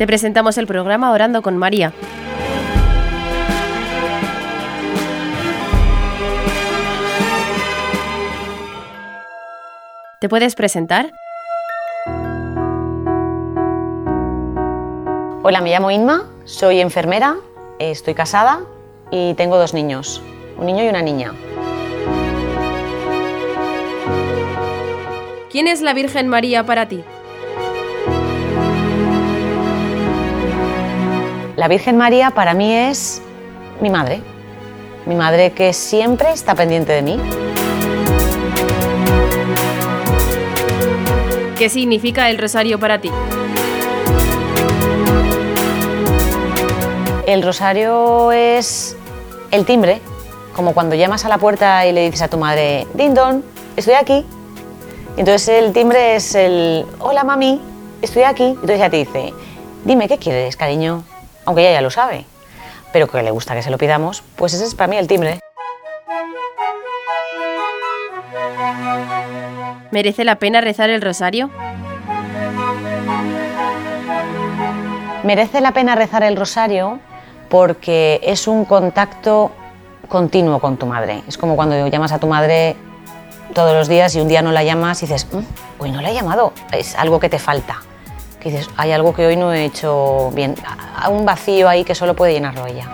Te presentamos el programa Orando con María. ¿Te puedes presentar? Hola, me llamo Inma, soy enfermera, estoy casada y tengo dos niños, un niño y una niña. ¿Quién es la Virgen María para ti? La Virgen María para mí es mi madre, mi madre que siempre está pendiente de mí. ¿Qué significa el rosario para ti? El rosario es el timbre, como cuando llamas a la puerta y le dices a tu madre, Ding dong, estoy aquí. Entonces el timbre es el, hola mami, estoy aquí. Entonces ella te dice, dime, ¿qué quieres, cariño? Aunque ella ya lo sabe, pero que le gusta que se lo pidamos, pues ese es para mí el timbre. ¿Merece la pena rezar el rosario? Merece la pena rezar el rosario porque es un contacto continuo con tu madre. Es como cuando llamas a tu madre todos los días y un día no la llamas y dices, "Mm, hoy no la he llamado, es algo que te falta. Que dices, hay algo que hoy no he hecho bien, Hay un vacío ahí que solo puede llenarlo ella.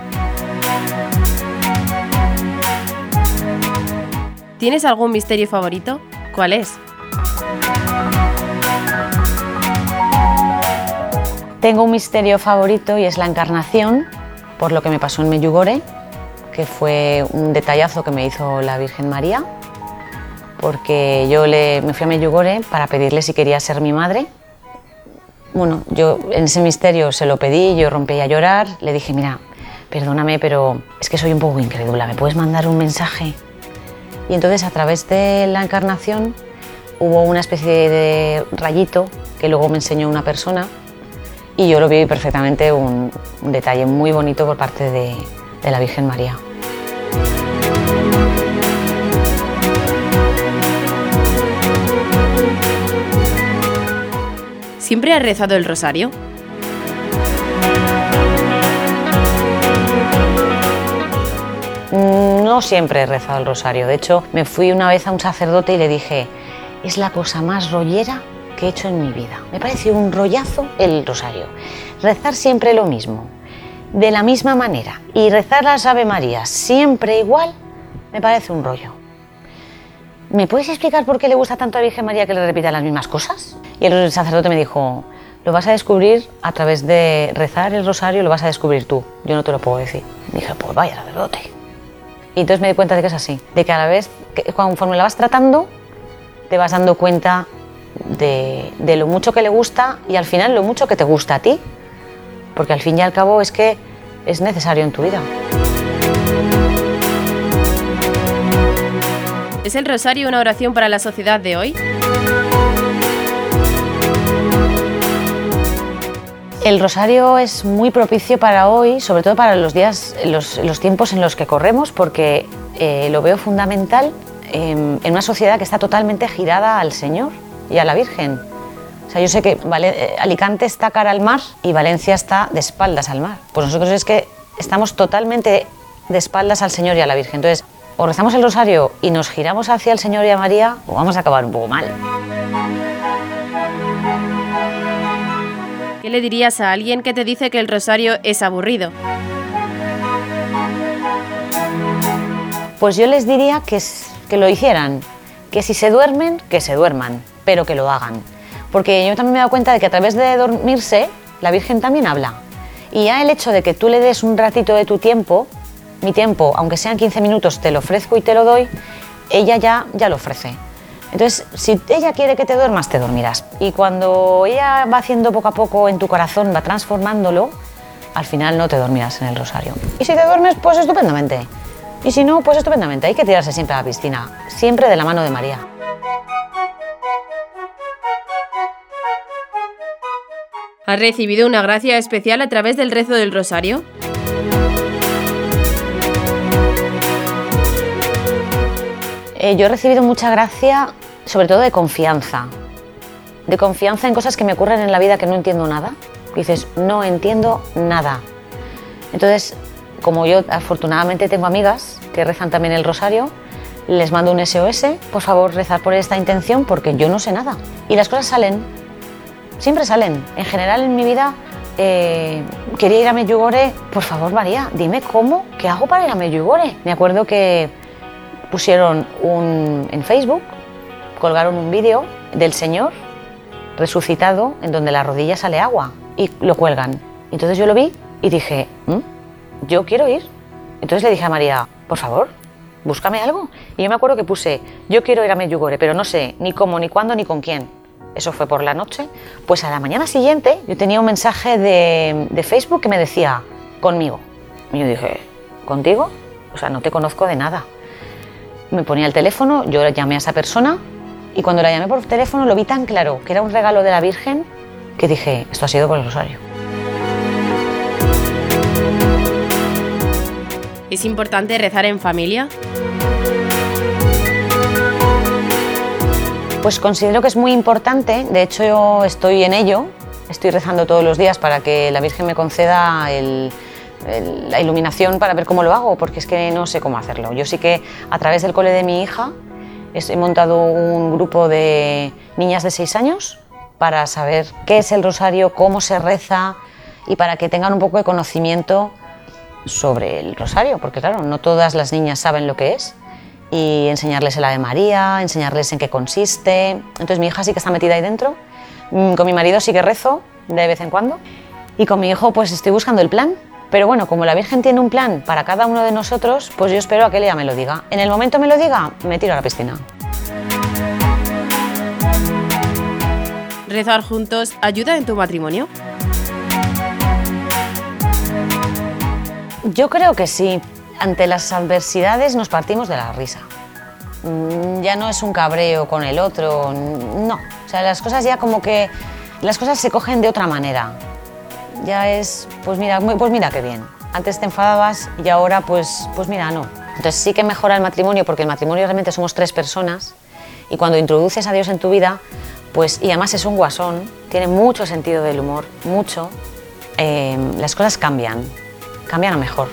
¿Tienes algún misterio favorito? ¿Cuál es? Tengo un misterio favorito y es la encarnación, por lo que me pasó en Meyugore, que fue un detallazo que me hizo la Virgen María, porque yo le, me fui a Meyugore para pedirle si quería ser mi madre. Bueno, yo en ese misterio se lo pedí, yo rompí a llorar, le dije, mira, perdóname, pero es que soy un poco incrédula, ¿me puedes mandar un mensaje? Y entonces a través de la encarnación hubo una especie de rayito que luego me enseñó una persona y yo lo vi perfectamente, un, detalle muy bonito por parte de la Virgen María. ¿Siempre has rezado el rosario? Mm, No siempre he rezado el rosario. De hecho, me fui una vez a un sacerdote y le dije, es la cosa más rollera que he hecho en mi vida. Me pareció un rollazo el rosario. Rezar siempre lo mismo, de la misma manera. Y rezar las Ave Marías siempre igual, me parece un rollo. ¿Me puedes explicar por qué le gusta tanto a Virgen María que le repita las mismas cosas? Y el sacerdote me dijo, lo vas a descubrir a través de rezar el rosario, lo vas a descubrir tú. Yo no te lo puedo decir. dije, pues vaya sacerdote. Y entonces me di cuenta de que es así, de que a la vez, que conforme la vas tratando, te vas dando cuenta de lo mucho que le gusta y al final lo mucho que te gusta a ti. Porque al fin y al cabo es que es necesario en tu vida. ¿Es el rosario una oración para la sociedad de hoy? El rosario es muy propicio para hoy, sobre todo para los días, los, tiempos en los que corremos, porque eh, lo veo fundamental en, una sociedad que está totalmente girada al Señor y a la Virgen. O sea, yo sé que eh, Alicante está cara al mar y Valencia está de espaldas al mar. Pues nosotros es que estamos totalmente de espaldas al Señor y a la Virgen. Entonces, o rezamos el rosario y nos giramos hacia el Señor y a María, o vamos a acabar un poco mal. ¿Qué le dirías a alguien que te dice que el rosario es aburrido? Pues yo les diría que, que lo hicieran, que si se duermen, que se duerman, pero que lo hagan. Porque yo también me he dado cuenta de que a través de dormirse, la Virgen también habla. Y ya el hecho de que tú le des un ratito de tu tiempo, mi tiempo, aunque sean 15 minutos, te lo ofrezco y te lo doy, ella ya, ya lo ofrece. Entonces, si ella quiere que te duermas, te dormirás. Y cuando ella va haciendo poco a poco en tu corazón, va transformándolo, al final no te dormirás en el rosario. Y si te duermes, pues estupendamente. Y si no, pues estupendamente. Hay que tirarse siempre a la piscina, siempre de la mano de María. ¿Has recibido una gracia especial a través del rezo del rosario? Eh, yo he recibido mucha gracia, sobre todo de confianza. De confianza en cosas que me ocurren en la vida que no entiendo nada. dices, no entiendo nada. Entonces, como yo afortunadamente tengo amigas que rezan también el rosario, les mando un SOS, por favor rezar por esta intención porque yo no sé nada. Y las cosas salen, siempre salen. En general en mi vida eh, quería ir a Medjugorje, por favor María, dime cómo, qué hago para ir a Medjugorje. Me acuerdo que pusieron un, en Facebook, colgaron un vídeo del Señor resucitado en donde la rodilla sale agua y lo cuelgan. Entonces yo lo vi y dije, "Mm, yo quiero ir. Entonces le dije a María, por favor, búscame algo. Y yo me acuerdo que puse, yo quiero ir a Medjugorje, pero no sé ni cómo, ni cuándo, ni con quién. Eso fue por la noche. Pues a la mañana siguiente yo tenía un mensaje de, de Facebook que me decía, conmigo. Y yo dije, ¿contigo? O sea, no te conozco de nada. Me ponía el teléfono, yo llamé a esa persona y cuando la llamé por teléfono lo vi tan claro que era un regalo de la Virgen que dije, esto ha sido por el rosario. ¿Es importante rezar en familia? Pues considero que es muy importante, de hecho yo estoy en ello, estoy rezando todos los días para que la Virgen me conceda el- la iluminación para ver cómo lo hago, porque es que no sé cómo hacerlo. Yo sí que a través del cole de mi hija he montado un grupo de niñas de 6 años para saber qué es el rosario, cómo se reza y para que tengan un poco de conocimiento sobre el rosario, porque claro, no todas las niñas saben lo que es, y enseñarles el Ave María, enseñarles en qué consiste. Entonces mi hija sí que está metida ahí dentro, Mm, con mi marido sí que rezo de vez en cuando, y con mi hijo pues estoy buscando el plan. Pero bueno, como la Virgen tiene un plan para cada uno de nosotros, pues yo espero a que ella me lo diga. En el momento me lo diga, me tiro a la piscina. ¿Rezar juntos ayuda en tu matrimonio? Yo creo que sí. Ante las adversidades nos partimos de la risa. Mm, Ya no es un cabreo con el otro, no. O sea, las cosas ya como que las cosas se cogen de otra manera. Ya es, pues mira, pues mira qué bien. Antes te enfadabas y ahora pues, pues mira, no. Entonces sí que mejora el matrimonio porque el matrimonio realmente somos tres personas y cuando introduces a Dios en tu vida, pues y además es un guasón, tiene mucho sentido del humor, mucho, eh, las cosas cambian, cambian a mejor.